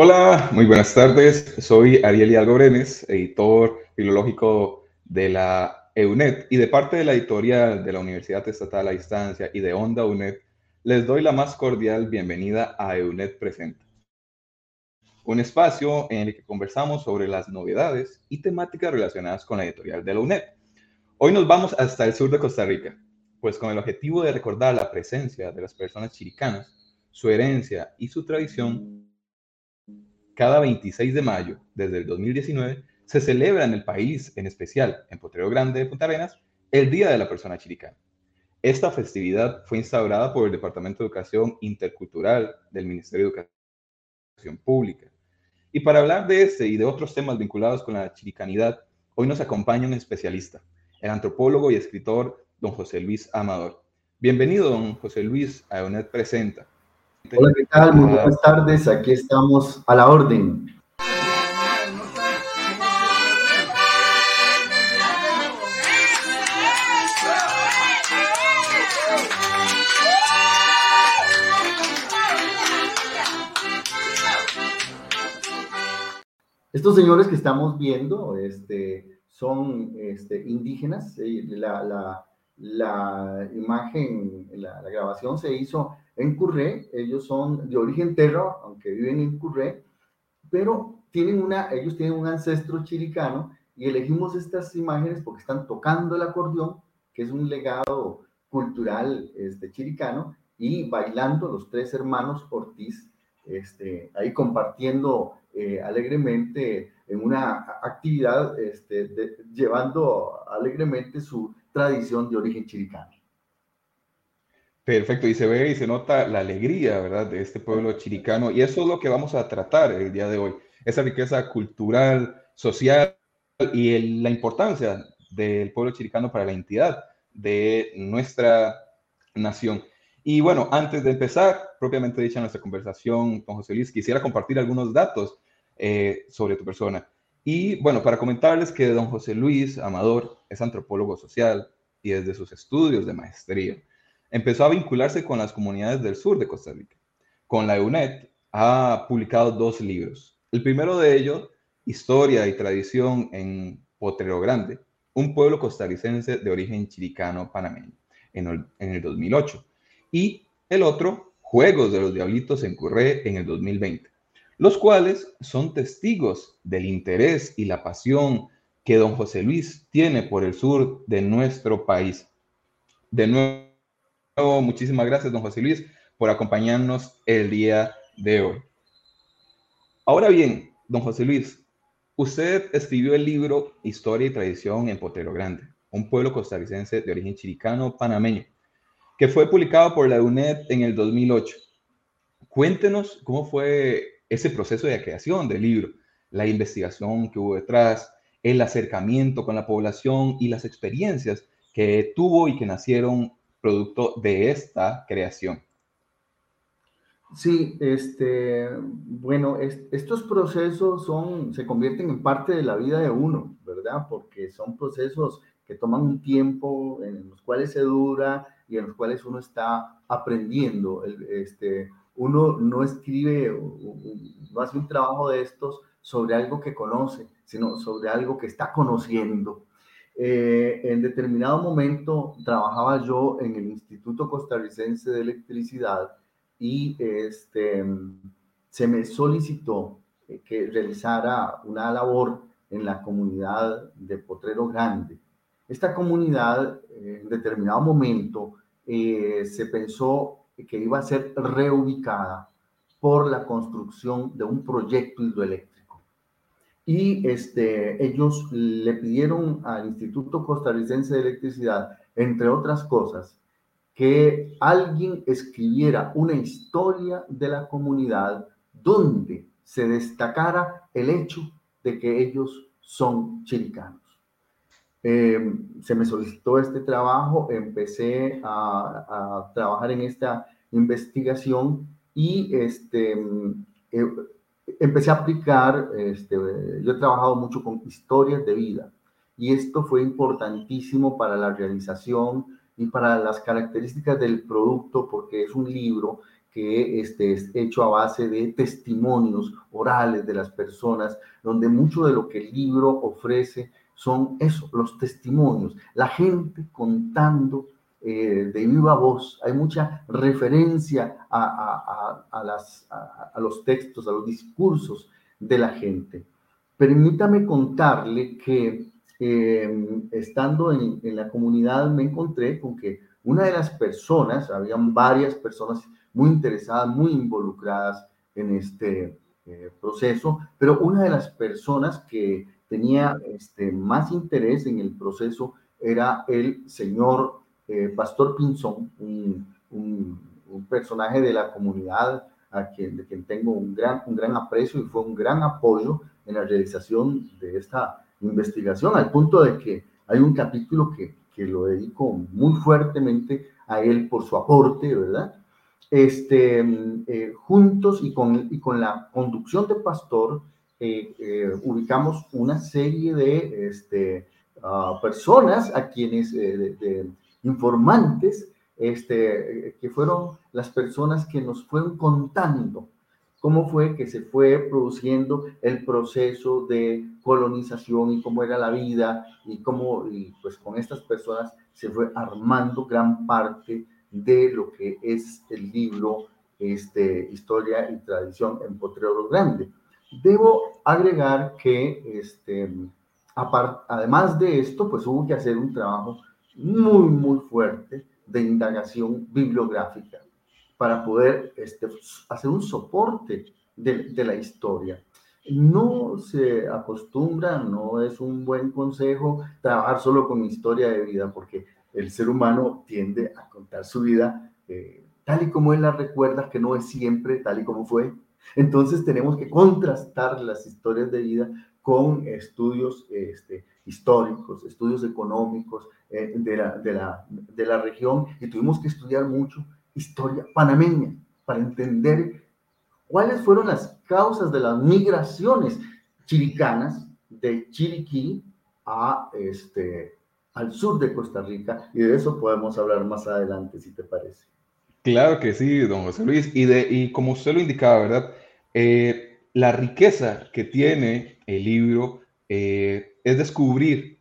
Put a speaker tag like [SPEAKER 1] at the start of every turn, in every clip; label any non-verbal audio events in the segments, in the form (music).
[SPEAKER 1] Hola, muy buenas tardes. Soy Ariel Hidalgo Brenes, editor filológico de la EUNET y de parte de la editorial de la Universidad Estatal a Distancia y de Onda UNED, les doy la más cordial bienvenida a EUNET Presenta, un espacio en el que conversamos sobre las novedades y temáticas relacionadas con la editorial de la UNED. Hoy nos vamos hasta el sur de Costa Rica, pues con el objetivo de recordar la presencia de las personas chiricanas, su herencia y su tradición, cada 26 de mayo, desde el 2019, se celebra en el país, en especial en Potrero Grande de Punta Arenas, el Día de la Persona Chiricana. Esta festividad fue instaurada por el Departamento de Educación Intercultural del Ministerio de Educación Pública. Y para hablar de este y de otros temas vinculados con la chiricanidad, hoy nos acompaña un especialista, el antropólogo y escritor don José Luis Amador. Bienvenido, don José Luis, a UNED Presenta.
[SPEAKER 2] Hola, ¿qué tal? Muy buenas tardes. Aquí estamos a la orden. Estos señores que estamos viendo este, son este, indígenas. Eh, la, la, la imagen, la, la grabación se hizo en Curré, ellos son de origen terra, aunque viven en Curré, pero tienen una, ellos tienen un ancestro chiricano y elegimos estas imágenes porque están tocando el acordeón, que es un legado cultural este, chiricano, y bailando los tres hermanos Ortiz, este, ahí compartiendo eh, alegremente en una actividad, este, llevando alegremente su tradición de origen chiricano.
[SPEAKER 1] Perfecto, y se ve y se nota la alegría, ¿verdad?, de este pueblo chiricano. Y eso es lo que vamos a tratar el día de hoy, esa riqueza cultural, social y la importancia del pueblo chiricano para la entidad de nuestra nación. Y bueno, antes de empezar, propiamente dicha nuestra conversación con José Luis, quisiera compartir algunos datos eh, sobre tu persona. Y bueno, para comentarles que don José Luis Amador es antropólogo social y desde sus estudios de maestría empezó a vincularse con las comunidades del sur de Costa Rica. Con la UNED ha publicado dos libros. El primero de ellos, Historia y Tradición en Potrero Grande, un pueblo costarricense de origen chiricano panameño, en el, en el 2008. Y el otro, Juegos de los Diablitos en Curré, en el 2020, los cuales son testigos del interés y la pasión que don José Luis tiene por el sur de nuestro país. De nuevo, muchísimas gracias, don José Luis, por acompañarnos el día de hoy. Ahora bien, don José Luis, usted escribió el libro Historia y Tradición en Potero Grande, un pueblo costarricense de origen chiricano panameño, que fue publicado por la UNED en el 2008. Cuéntenos cómo fue ese proceso de creación del libro, la investigación que hubo detrás, el acercamiento con la población y las experiencias que tuvo y que nacieron producto de esta creación.
[SPEAKER 2] Sí, este, bueno, estos procesos son, se convierten en parte de la vida de uno, ¿verdad? Porque son procesos que toman un tiempo, en los cuales se dura y en los cuales uno está aprendiendo. Este, uno no escribe, no hace un trabajo de estos sobre algo que conoce, sino sobre algo que está conociendo. Eh, en determinado momento trabajaba yo en el Instituto Costarricense de Electricidad y este, se me solicitó que realizara una labor en la comunidad de Potrero Grande. Esta comunidad en determinado momento eh, se pensó que iba a ser reubicada por la construcción de un proyecto hidroeléctrico y este, ellos le pidieron al Instituto Costarricense de Electricidad, entre otras cosas, que alguien escribiera una historia de la comunidad donde se destacara el hecho de que ellos son chiricanos. Em, se me solicitó este trabajo, empecé a, trabajar en esta investigación y este, eh, empecé a aplicar, este, yo he trabajado mucho con historias de vida y esto fue importantísimo para la realización y para las características del producto porque es un libro que este, es hecho a base de testimonios orales de las personas, donde mucho de lo que el libro ofrece son eso, los testimonios, la gente contando eh, de viva voz. Hay mucha referencia a, las, a, los textos, a los discursos de la gente. Permítame contarle que eh, estando en, en, la comunidad me encontré con que una de las personas, habían varias personas muy interesadas, muy involucradas en este eh, proceso, pero una de las personas que tenía este, más interés en el proceso era el señor eh, Pastor Pinzón, un, personaje de la comunidad a quien, de quien tengo un gran, un gran aprecio y fue un gran apoyo en la realización de esta investigación, al punto de que hay un capítulo que, que lo dedico muy fuertemente a él por su aporte, ¿verdad? Este, eh, juntos y con, y con la conducción de Pastor, eh, eh, ubicamos una serie de este, ah, personas a quienes, eh, de, informantes, este, que fueron las personas que nos fueron contando cómo fue que se fue produciendo el proceso de colonización y cómo era la vida y cómo, y pues con estas personas se fue armando gran parte de lo que es el libro este, Historia y Tradición en Potrero Grande. Debo agregar que, este, además de esto, pues hubo que hacer un trabajo muy, muy fuerte de indagación bibliográfica para poder este, hacer un soporte de, la historia. No se acostumbra, no es un buen consejo trabajar solo con historia de vida, porque el ser humano tiende a contar su vida eh, tal y como él la recuerda, que no es siempre tal y como fue, entonces tenemos que contrastar las historias de vida con estudios este, históricos, estudios económicos eh, de, la, región y tuvimos que estudiar mucho historia panameña para entender cuáles fueron las causas de las migraciones chiricanas de Chiriquí este, al sur de Costa Rica y de eso podemos hablar más adelante si te parece.
[SPEAKER 1] Claro que sí, don José Luis. Y, de, y como usted lo indicaba, ¿verdad? Eh, la riqueza que tiene el libro eh, es descubrir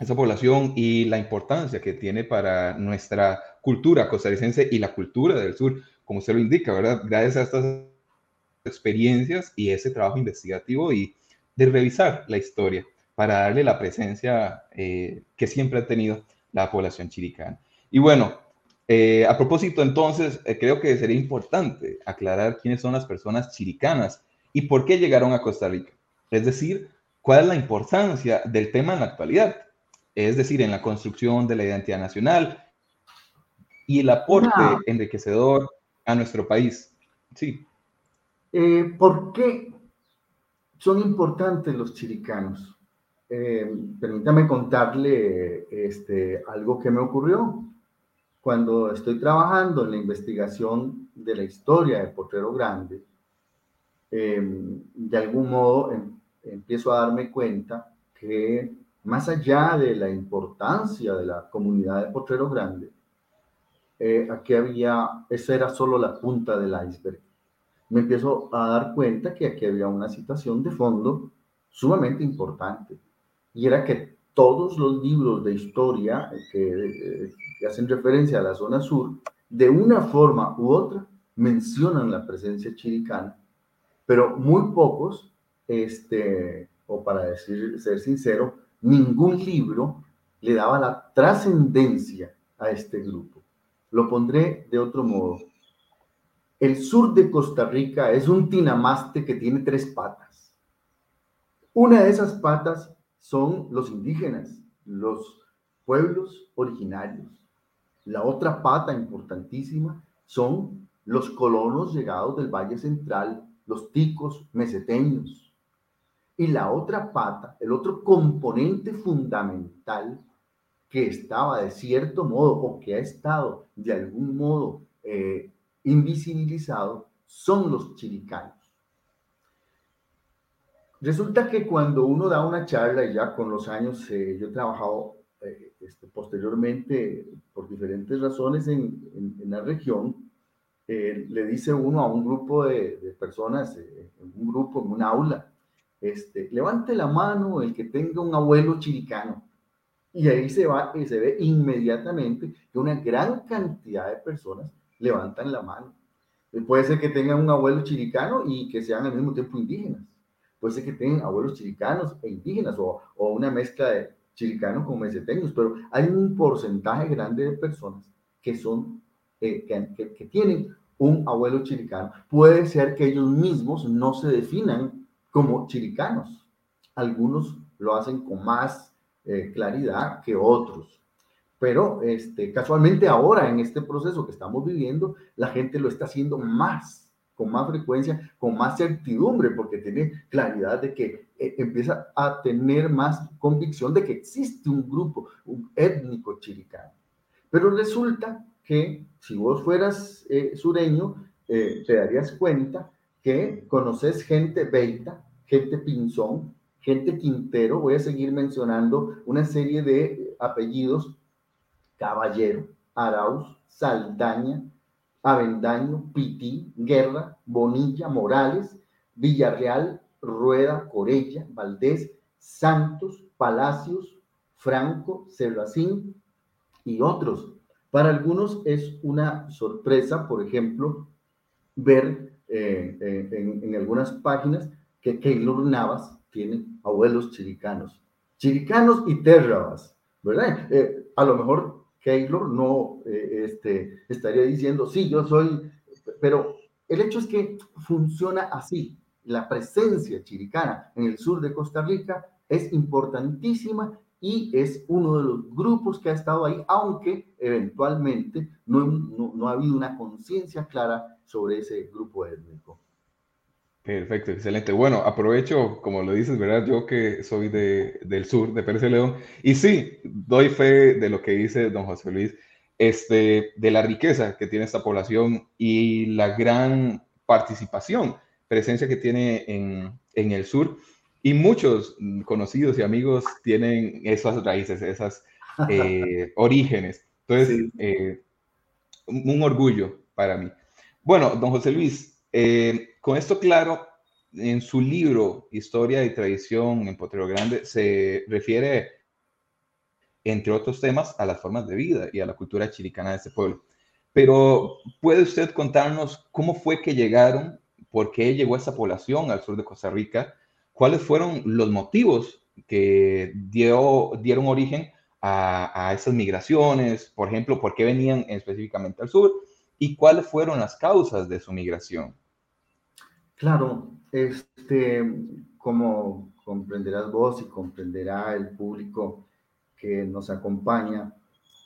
[SPEAKER 1] esa población y la importancia que tiene para nuestra cultura costarricense y la cultura del sur, como usted lo indica, ¿verdad? Gracias a estas experiencias y ese trabajo investigativo y de revisar la historia para darle la presencia eh, que siempre ha tenido la población chiricana. Y bueno, eh, a propósito, entonces, eh, creo que sería importante aclarar quiénes son las personas chiricanas y por qué llegaron a Costa Rica. Es decir, cuál es la importancia del tema en la actualidad, es decir, en la construcción de la identidad nacional y el aporte enriquecedor a nuestro país. Sí.
[SPEAKER 2] Eh, ¿Por qué son importantes los chiricanos? permítame contarle este, algo que me ocurrió cuando estoy trabajando en la investigación de la historia de Potrero Grande, em, de algún modo em, empiezo a darme cuenta que más allá de la importancia de la comunidad de Potrero Grande, eh, aquí había, esa era solo la punta del iceberg. Me empiezo a dar cuenta que aquí había una situación de fondo sumamente importante, y era que todos los libros de historia que, eh, que hacen referencia a la zona sur, de una forma u otra, mencionan la presencia chiricana, pero muy pocos, este, o para decir, ser sincero, ningún libro le daba la trascendencia a este grupo. Lo pondré de otro modo. El sur de Costa Rica es un tinamaste que tiene tres patas. Una de esas patas son los indígenas, los pueblos originarios. La otra pata importantísima son los colonos llegados del Valle Central los ticos meseteños. Y la otra pata, el otro componente fundamental que estaba de cierto modo o que ha estado de algún modo eh, invisibilizado son los chiricanos. Resulta que cuando uno da una charla, y ya con los años eh, yo he trabajado eh, este, posteriormente por diferentes razones en, la región, le dice uno a un grupo de, personas, en un grupo, en un aula, este, levante la mano el que tenga un abuelo chiricano. Y ahí se va y se ve inmediatamente que una gran cantidad de personas levantan la mano. Puede ser que tengan un abuelo chiricano y que sean al mismo tiempo indígenas. Puede ser que tengan abuelos chiricanos e indígenas o, o una mezcla de chiricanos con meseteños, pero hay un porcentaje grande de personas que son, eh, que, que tienen un abuelo chiricano. Puede ser que ellos mismos no se definan como chiricanos. Algunos lo hacen con más eh, claridad que otros. Pero este, casualmente ahora, en este proceso que estamos viviendo, la gente lo está haciendo más, con más frecuencia, con más certidumbre, porque tiene claridad de que eh, empieza a tener más convicción de que existe un grupo, un étnico chiricano. Pero resulta que si vos fueras eh, sureño, te darías cuenta que conoces gente beita, gente pinzón, gente Quintero, voy a seguir mencionando una serie de apellidos, Caballero, Arauz, Saldaña, Avendaño, Pití, Guerra, Bonilla, Morales, Villarreal, Rueda, Corella, Valdés, Santos, Palacios, Franco, Cerracín y otros. Para algunos es una sorpresa, por ejemplo, ver eh, eh, en, algunas páginas que Keylor Navas tienen abuelos chiricanos. Chiricanos y terrabas, ¿verdad? Eh, a lo mejor Keylor no eh, este, estaría diciendo, sí, yo soy, pero el hecho es que funciona así. La presencia chiricana en el sur de Costa Rica es importantísima y es uno de los grupos que ha estado ahí, aunque eventualmente no, no, no ha habido una conciencia clara sobre ese grupo étnico.
[SPEAKER 1] Perfecto, excelente. Bueno, aprovecho, como lo dices, ¿verdad? Yo que soy de, del sur, de Pérez de León, y sí, doy fe de lo que dice don José Luis, este, de la riqueza que tiene esta población y la gran participación, presencia que tiene en, en el sur. Y muchos conocidos y amigos tienen esas raíces, esas (laughs) eh, orígenes. Entonces, eh, un orgullo para mí. Bueno, don José Luis, eh, con esto claro, en su libro Historia y Tradición en Potrero Grande se refiere, entre otros temas, a las formas de vida y a la cultura chiricana de este pueblo. Pero ¿puede usted contarnos cómo fue que llegaron, por qué llegó esa población al sur de Costa Rica? ¿Cuáles fueron los motivos que dieron origen a, a esas migraciones? Por ejemplo, ¿por qué venían específicamente al sur? ¿Y cuáles fueron las causas de su migración?
[SPEAKER 2] Claro, este, como comprenderás vos y comprenderá el público que nos acompaña,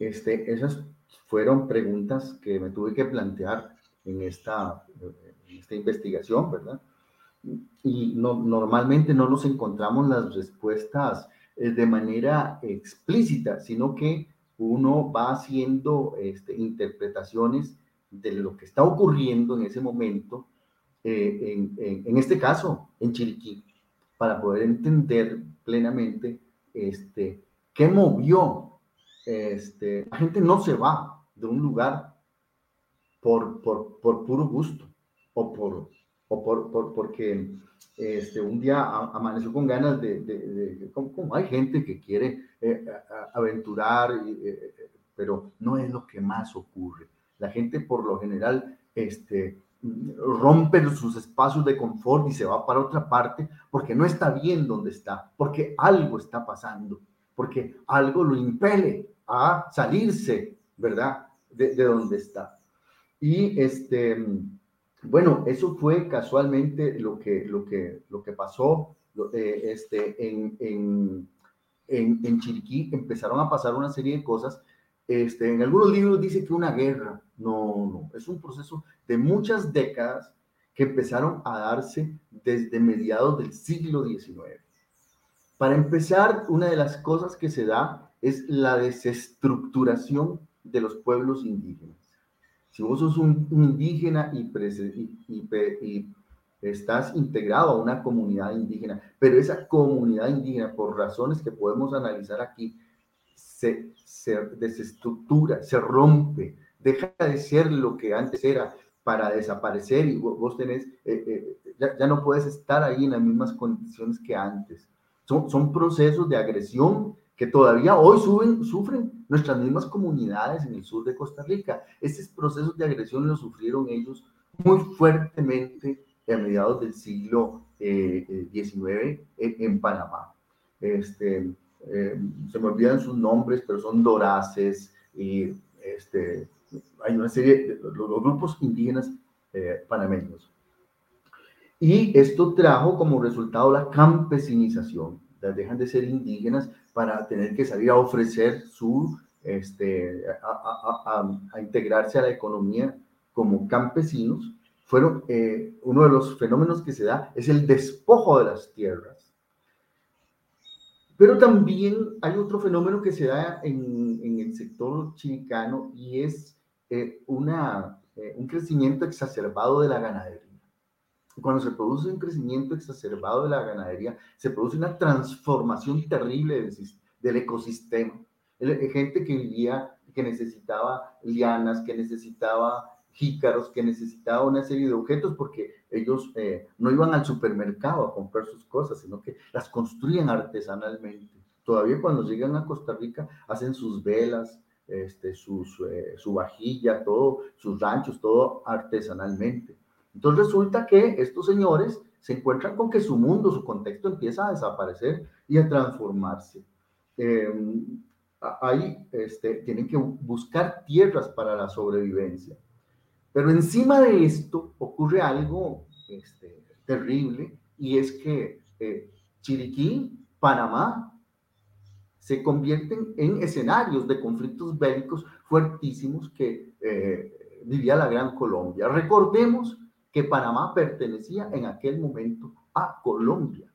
[SPEAKER 2] este, esas fueron preguntas que me tuve que plantear en esta, en esta investigación, ¿verdad? Y no, normalmente no nos encontramos las respuestas eh, de manera explícita, sino que uno va haciendo este, interpretaciones de lo que está ocurriendo en ese momento eh, en, en, este caso, en Chiriquí, para poder entender plenamente este, qué movió. Este, la gente no se va de un lugar por, por, por puro gusto o por, o por, por porque este, un día amaneció con ganas de, de, como, hay gente que quiere eh, aventurar, eh, pero no es lo que más ocurre. La gente por lo general este, rompe sus espacios de confort y se va para otra parte porque no está bien donde está, porque algo está pasando, porque algo lo impele a salirse, ¿verdad? De, de donde está. Y este, bueno, eso fue casualmente lo que, lo que, lo que pasó eh, este, en, en, en, en Chiriquí. Empezaron a pasar una serie de cosas este, en algunos libros dice que una guerra. No, no, es un proceso de muchas décadas que empezaron a darse desde mediados del siglo XIX. Para empezar, una de las cosas que se da es la desestructuración de los pueblos indígenas. Si vos sos un, indígena y, y, estás integrado a una comunidad indígena, pero esa comunidad indígena, por razones que podemos analizar aquí, se, se desestructura, se rompe, deja de ser lo que antes era para desaparecer y vos tenés, eh, eh, ya, no puedes estar ahí en las mismas condiciones que antes. Son, son procesos de agresión que todavía hoy sufren nuestras mismas comunidades en el sur de Costa Rica. Estos procesos de agresión los sufrieron ellos muy fuertemente a mediados del siglo XIX eh, en, Panamá. Este, se me olvidan sus nombres, pero son doraces y este, hay una serie de los, grupos indígenas eh, panameños. Y esto trajo como resultado la campesinización. Las dejan de ser indígenas para tener que salir a ofrecer su, este, a, integrarse a la economía como campesinos. Fueron, eh, uno de los fenómenos que se da es el despojo de las tierras. Pero también hay otro fenómeno que se da en, en el sector chiricano y es eh, una, eh, un crecimiento exacerbado de la ganadería. Cuando se produce un crecimiento exacerbado de la ganadería, se produce una transformación terrible del, del ecosistema. gente que vivía, que necesitaba lianas, que necesitaba jícaros, que necesitaba una serie de objetos porque ellos eh, no iban al supermercado a comprar sus cosas, sino que las construían artesanalmente. Todavía cuando llegan a Costa Rica hacen sus velas, este, eh, su vajilla, todo, sus ranchos, todo artesanalmente. Entonces resulta que estos señores se encuentran con que su mundo, su contexto empieza a desaparecer y a transformarse. Em, ahí este, tienen que buscar tierras para la sobrevivencia. Pero encima de esto ocurre algo este, terrible y es que eh, Chiriquí, Panamá, se convierten en escenarios de conflictos bélicos fuertísimos que eh, vivía la Gran Colombia. Recordemos que Panamá pertenecía en aquel momento a Colombia.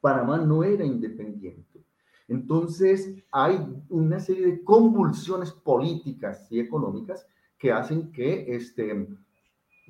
[SPEAKER 2] Panamá no era independiente. Entonces hay una serie de convulsiones políticas y económicas que hacen que, este,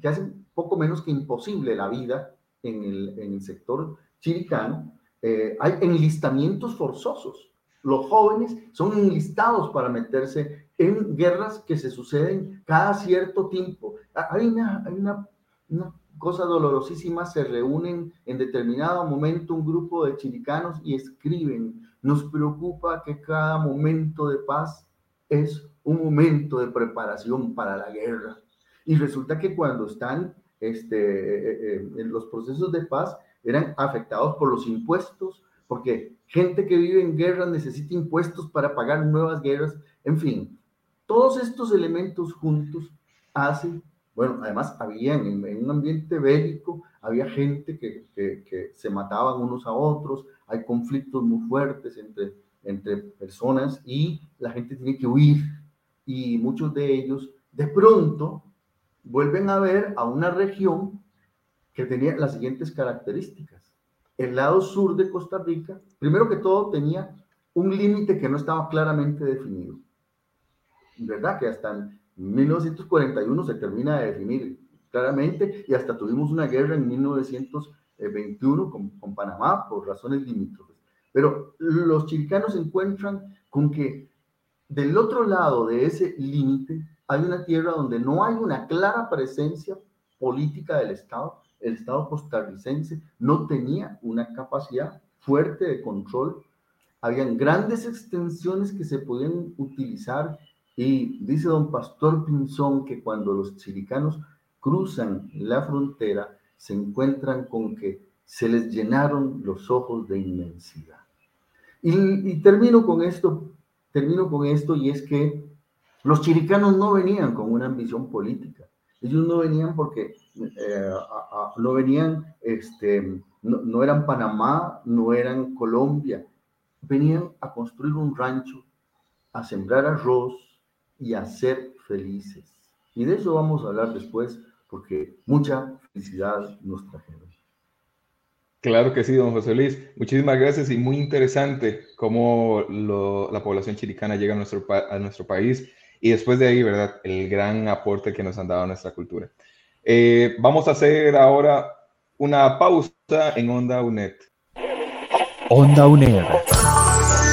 [SPEAKER 2] que hacen poco menos que imposible la vida en el, en el sector chiricano. Eh, hay enlistamientos forzosos los jóvenes son enlistados para meterse en guerras que se suceden cada cierto tiempo. Hay una, hay una, una cosa dolorosísima, se reúnen en determinado momento un grupo de chilicanos y escriben, nos preocupa que cada momento de paz es un momento de preparación para la guerra. Y resulta que cuando están este, eh, eh, en los procesos de paz, eran afectados por los impuestos, porque gente que vive en guerra necesita impuestos para pagar nuevas guerras, en fin, todos estos elementos juntos hacen, bueno, además había en, un ambiente bélico, había gente que, que, se mataban unos a otros, hay conflictos muy fuertes entre, entre personas y la gente tiene que huir y muchos de ellos de pronto vuelven a ver a una región que tenía las siguientes características el lado sur de Costa Rica, primero que todo, tenía un límite que no estaba claramente definido. ¿Verdad? Que hasta en 1941 se termina de definir claramente y hasta tuvimos una guerra en 1921 con, con Panamá por razones limítrofes. Pero los chiricanos se encuentran con que del otro lado de ese límite hay una tierra donde no hay una clara presencia política del Estado, el Estado costarricense no tenía una capacidad fuerte de control. Habían grandes extensiones que se podían utilizar y dice don Pastor Pinzón que cuando los chiricanos cruzan la frontera se encuentran con que se les llenaron los ojos de inmensidad. Y, y termino con esto, termino con esto y es que los chiricanos no venían con una ambición política. Ellos no venían porque eh, no venían, este, no, eran Panamá, no eran Colombia, venían a construir un rancho, a sembrar arroz y a ser felices. Y de eso vamos a hablar después porque mucha felicidad nos trajeron.
[SPEAKER 1] Claro que sí, don José Luis. Muchísimas gracias y muy interesante cómo la población chiricana llega a nuestro, a nuestro país y después de ahí, ¿verdad? El gran aporte que nos han dado a nuestra cultura. Eh, vamos a hacer ahora una pausa en Onda UNED.
[SPEAKER 3] Onda UNED.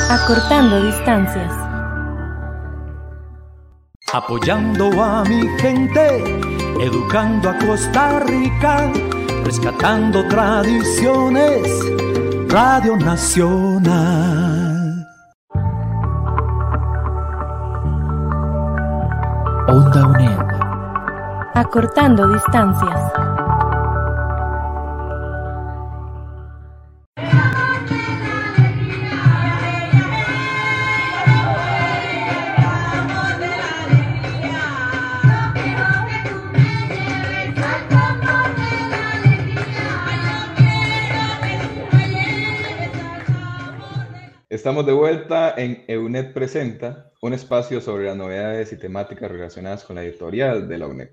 [SPEAKER 3] Acortando distancias.
[SPEAKER 4] Apoyando a mi gente, educando a Costa Rica rescatando tradiciones, Radio Nacional.
[SPEAKER 3] Onda UNED. Acortando distancias.
[SPEAKER 1] Estamos de vuelta en EUNET Presenta, un espacio sobre las novedades y temáticas relacionadas con la editorial de la UNED.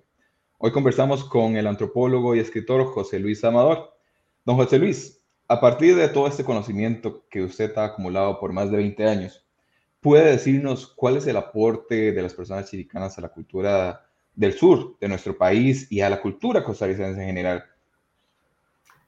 [SPEAKER 1] Hoy conversamos con el antropólogo y escritor José Luis Amador. Don José Luis, a partir de todo este conocimiento que usted ha acumulado por más de 20 años, ¿puede decirnos cuál es el aporte de las personas chiricanas a la cultura del sur de nuestro país y a la cultura costarricense en general?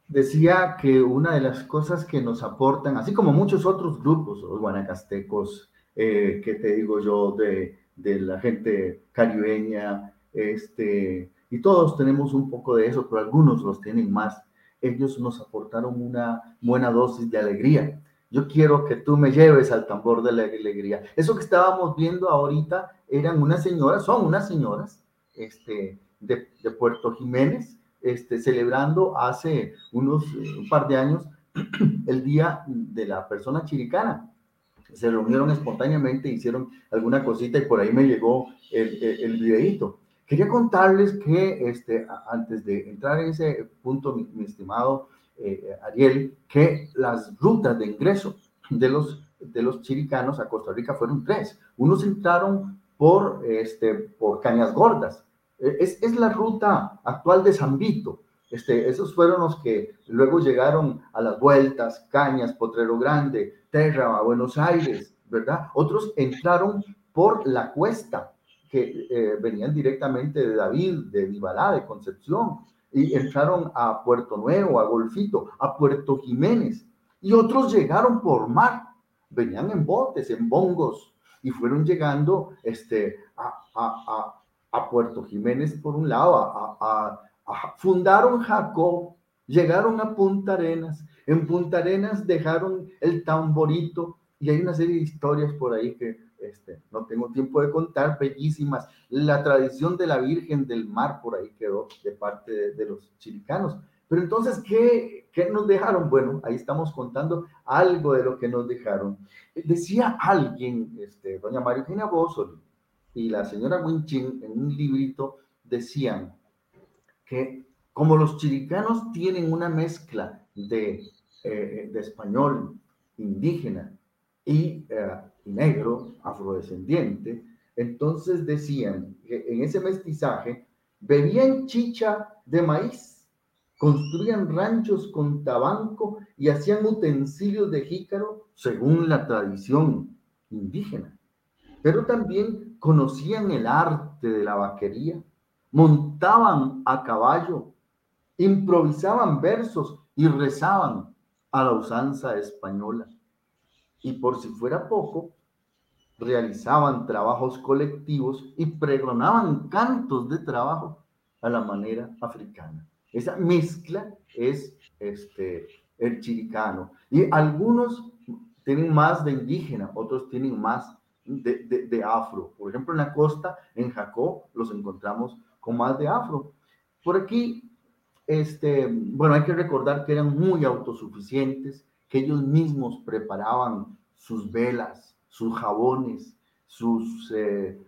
[SPEAKER 2] Decía que una de las cosas que nos aportan, así como muchos otros grupos, los guanacastecos, eh, que te digo yo, de, de, la gente caribeña, este, y todos tenemos un poco de eso, pero algunos los tienen más. Ellos nos aportaron una buena dosis de alegría. Yo quiero que tú me lleves al tambor de la alegría. Eso que estábamos viendo ahorita eran unas señoras, son unas señoras este, de, de Puerto Jiménez, este, celebrando hace unos un par de años (clears throat) el Día de la Persona Chiricana. Se reunieron espontáneamente, hicieron alguna cosita y por ahí me llegó el, el. Quería contarles que este, antes de entrar en ese punto, mi, estimado eh, Ariel, que las rutas de ingreso de los, de chiricanos a Costa Rica fueron tres. Unos entraron por, este, Cañas Gordas, es, es la ruta actual de San Vito. Este, esos fueron los que luego llegaron a las vueltas, Cañas, Potrero Grande, Terra, Buenos Aires, ¿verdad? Otros entraron por la cuesta, que eh, venían directamente de David, de Vibalá, de Concepción, y entraron a Puerto Nuevo, a Golfito, a Puerto Jiménez, y otros llegaron por mar, venían en botes, en bongos, y fueron llegando este, a a Puerto Jiménez por un lado, fundaron Jacob, llegaron a Punta Arenas, en Punta Arenas dejaron el tamborito y hay una serie de historias por ahí que este, no tengo tiempo de contar, bellísimas. La tradición de la Virgen del Mar por ahí quedó de parte de, los chilicanos. Pero entonces, ¿qué, ¿qué, nos dejaron? Bueno, ahí estamos contando algo de lo que nos dejaron. Decía alguien, este, doña María Eugenia Bossoli, y la señora Winchin en un librito decían que como los chiricanos tienen una mezcla de, eh, de español indígena y, eh, y, negro, afrodescendiente, entonces decían que en ese mestizaje bebían chicha de maíz, construían ranchos con tabanco y hacían utensilios de jícaro según la tradición indígena. Pero también conocían el arte de la vaquería, montaban a caballo, improvisaban versos y rezaban a la usanza española. Y por si fuera poco, realizaban trabajos colectivos y pregonaban cantos de trabajo a la manera africana. Esa mezcla es este, el chiricano. Y algunos tienen más de indígena, otros tienen más de, afro. Por ejemplo, en la costa, en Jacó, los encontramos con más de afro. Por aquí, este, bueno, hay que recordar que eran muy autosuficientes, que ellos mismos preparaban sus velas, sus jabones, sus, eh,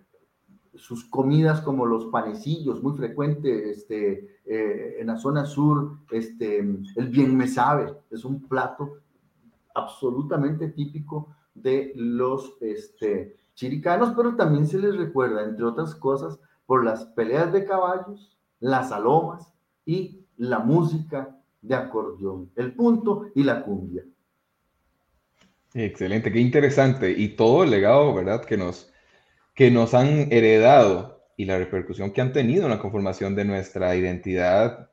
[SPEAKER 2] sus comidas como los panecillos, muy frecuente este, eh, en la zona sur, este, el bien me sabe, es un plato absolutamente típico de los este, chiricanos, pero también se les recuerda, entre otras cosas, por las peleas de caballos, las alomas y la música de acordeón, el punto y la cumbia.
[SPEAKER 1] Excelente, qué interesante. Y todo el legado, ¿verdad? Que nos, que nos han heredado y la repercusión que han tenido en la conformación de nuestra identidad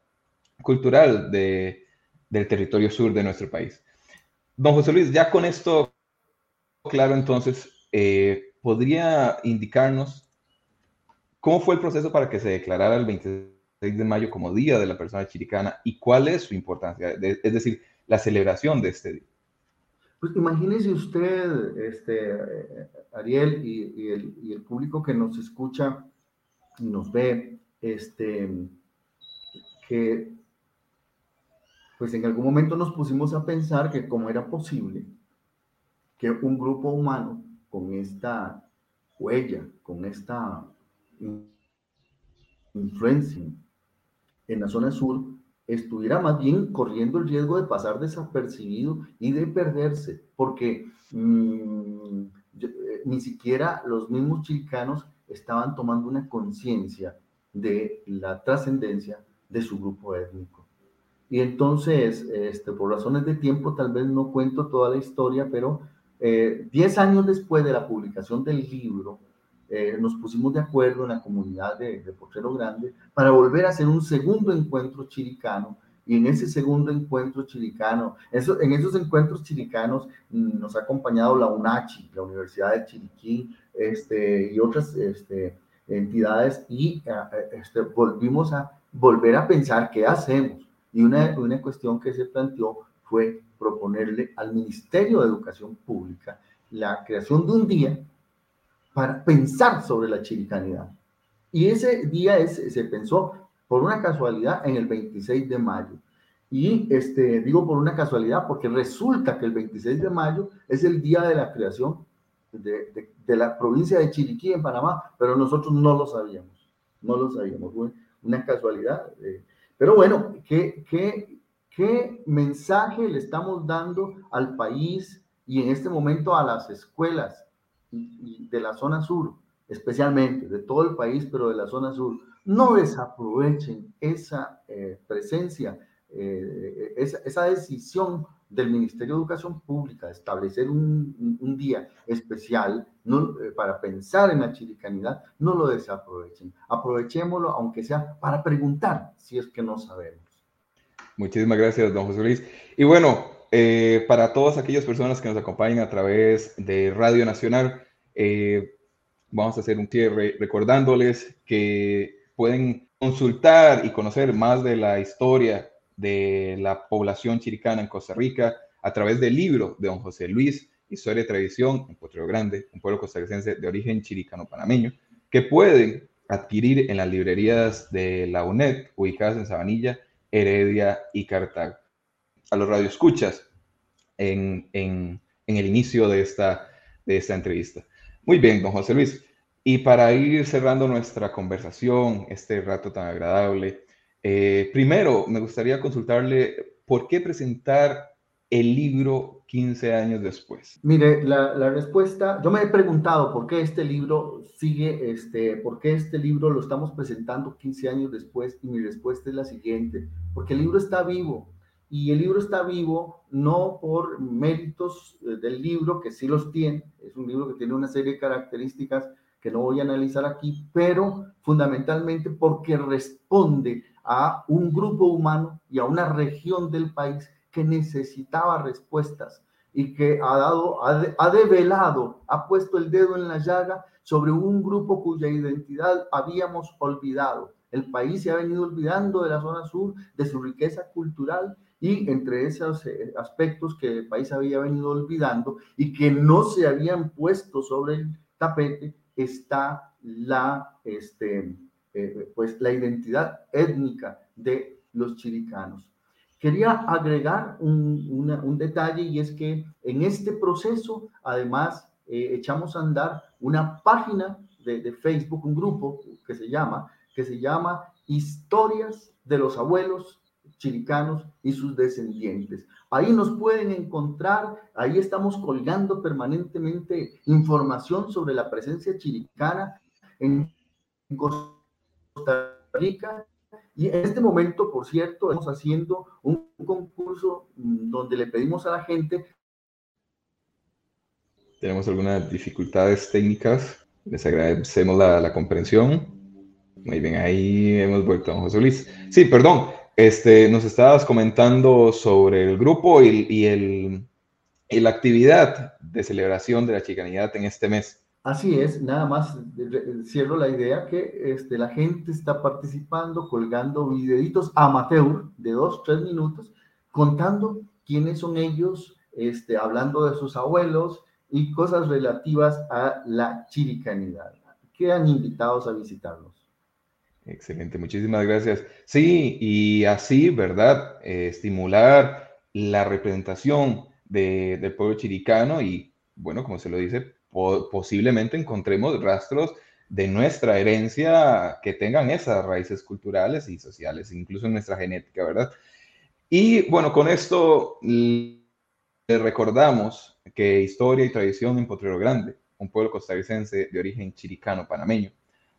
[SPEAKER 1] cultural de, del territorio sur de nuestro país. Don José Luis, ya con esto claro, entonces, eh, ¿podría indicarnos cómo fue el proceso para que se declarara el 26 de mayo como Día de la Persona Chiricana y cuál es su importancia, es decir, la celebración de este día?
[SPEAKER 2] Pues imagínese usted, este, Ariel, y, el, público que nos escucha y nos ve, este, que pues en algún momento nos pusimos a pensar que cómo era posible que un grupo humano con esta huella, con esta influencia en la zona sur, estuviera más bien corriendo el riesgo de pasar desapercibido y de perderse, porque mm, eh, ni siquiera los mismos chicanos estaban tomando una conciencia de la trascendencia de su grupo étnico. Y entonces, este, por razones de tiempo, tal vez no cuento toda la historia, pero eh, diez años después de la publicación del libro, eh, nos pusimos de acuerdo en la comunidad de, de Potrero Grande para volver a hacer un segundo encuentro chiricano. Y en ese segundo encuentro chiricano, eso, en esos encuentros chiricanos mm, nos ha acompañado la UNACHI, la Universidad de Chiriquí, este, y otras este, entidades, y eh, este, volvimos a volver a pensar qué hacemos. Y una, una cuestión que se planteó fue proponerle al Ministerio de Educación Pública la creación de un día para pensar sobre la chiricanidad. Y ese día es, se pensó por una casualidad en el 26 de mayo. Y este, digo por una casualidad porque resulta que el 26 de mayo es el día de la creación de, de, la provincia de Chiriquí en Panamá, pero nosotros no lo sabíamos, no lo sabíamos, una casualidad. Eh. pero bueno, ¿qué, qué, ¿Qué mensaje le estamos dando al país y en este momento a las escuelas de la zona sur, especialmente de todo el país, pero de la zona sur? No desaprovechen esa eh, presencia, eh, esa, decisión del Ministerio de Educación Pública de establecer un, día especial eh, para pensar en la chiricanidad, no lo desaprovechen. Aprovechémoslo, aunque sea para preguntar si es que no sabemos.
[SPEAKER 1] Muchísimas gracias, don José Luis. Y bueno, eh, para todas aquellas personas que nos acompañan a través de Radio Nacional, eh, vamos a hacer un cierre recordándoles que pueden consultar y conocer más de la historia de la población chiricana en Costa Rica a través del libro de don José Luis, Historia y Tradición en Potrero Grande, un pueblo costarricense de origen chiricano-panameño, que pueden adquirir en las librerías de la UNED ubicadas en Sabanilla Heredia y Cartago. A los radioescuchas en, en, el inicio de esta, de esta entrevista. Muy bien, don José Luis. Y para ir cerrando nuestra conversación, este rato tan agradable, eh, primero me gustaría consultarle por qué presentar el libro 15 años después?
[SPEAKER 2] Mire, la, respuesta, yo me he preguntado por qué este libro sigue, este, por qué este libro lo estamos presentando 15 años después y mi respuesta es la siguiente, porque el libro está vivo y el libro está vivo no por méritos eh, del libro, que sí los tiene, es un libro que tiene una serie de características que no voy a analizar aquí, pero fundamentalmente porque responde a un grupo humano y a una región del país que necesitaba respuestas y que ha dado, ha, develado, ha puesto el dedo en la llaga sobre un grupo cuya identidad habíamos olvidado. El país se ha venido olvidando de la zona sur, de su riqueza cultural y entre esos eh, aspectos que el país había venido olvidando y que no se habían puesto sobre el tapete está la, este, eh, pues, la identidad étnica de los chiricanos. Quería agregar un, detalle y es que en este proceso, además, eh, echamos a andar una página de, Facebook, un grupo que se llama, que se llama Historias de los Abuelos chiricanos y sus descendientes. Ahí nos pueden encontrar, ahí estamos colgando permanentemente información sobre la presencia chiricana en Costa Rica Y en este momento, por cierto, estamos haciendo un concurso mm, donde le pedimos a la gente.
[SPEAKER 1] Tenemos algunas dificultades técnicas. Les agradecemos la, comprensión. Muy bien, ahí hemos vuelto a José Luis. Sí, perdón. Este, nos estabas comentando sobre el grupo y, y, el, y la actividad de celebración de la chicanidad en este mes.
[SPEAKER 2] Así es, nada más cierro la idea que este, la gente está participando, colgando videitos amateur de dos, tres minutos, contando quiénes son ellos, este, hablando de sus abuelos y cosas relativas a la chiricanidad. Quedan invitados a visitarnos.
[SPEAKER 1] Excelente, muchísimas gracias. Sí, y así, ¿verdad? Eh, estimular la representación de, del pueblo chiricano y, bueno, como se lo dice, posiblemente encontremos rastros de nuestra herencia que tengan esas raíces culturales y sociales, incluso en nuestra genética, ¿verdad? Y bueno, con esto le recordamos que Historia y Tradición en Potrero Grande, un pueblo costarricense de origen chiricano panameño,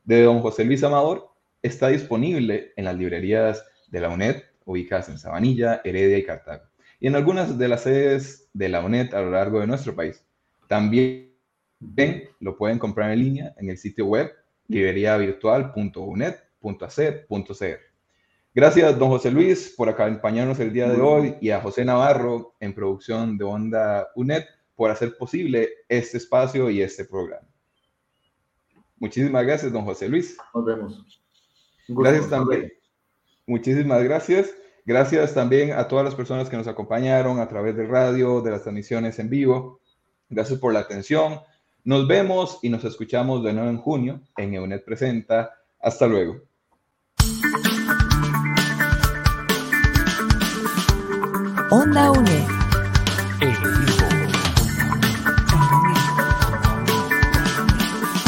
[SPEAKER 1] de don José Luis Amador, está disponible en las librerías de la UNED, ubicadas en Sabanilla, Heredia y Cartago, y en algunas de las sedes de la UNED a lo largo de nuestro país. También Bien, lo pueden comprar en línea en el sitio web libreriavirtual.unet.ac.cr. Gracias, don José Luis, por acompañarnos el día de hoy y a José Navarro en producción de Onda UNED por hacer posible este espacio y este programa. Muchísimas gracias, don José Luis.
[SPEAKER 2] Nos vemos.
[SPEAKER 1] Gracias también. Muchísimas gracias. Gracias también a todas las personas que nos acompañaron a través del radio, de las transmisiones en vivo. Gracias por la atención. Nos vemos y nos escuchamos de nuevo en junio en EUNET Presenta. Hasta luego.
[SPEAKER 3] Onda UNED.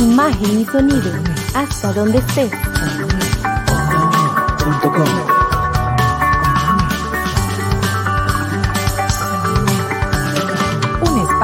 [SPEAKER 3] Imagen y sonido. Hasta donde estés.